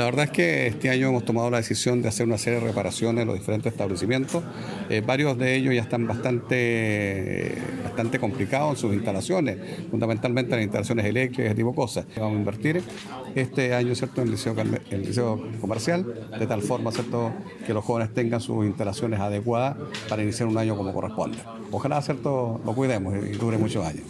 La verdad es que este año hemos tomado la decisión de hacer una serie de reparaciones en los diferentes establecimientos. Eh, varios de ellos ya están bastante, bastante complicados en sus instalaciones, fundamentalmente las instalaciones eléctricas y ese tipo de cosas. Vamos a invertir este año ¿cierto? en el liceo, el liceo comercial, de tal forma ¿cierto? que los jóvenes tengan sus instalaciones adecuadas para iniciar un año como corresponde. Ojalá ¿cierto? lo cuidemos y dure muchos años.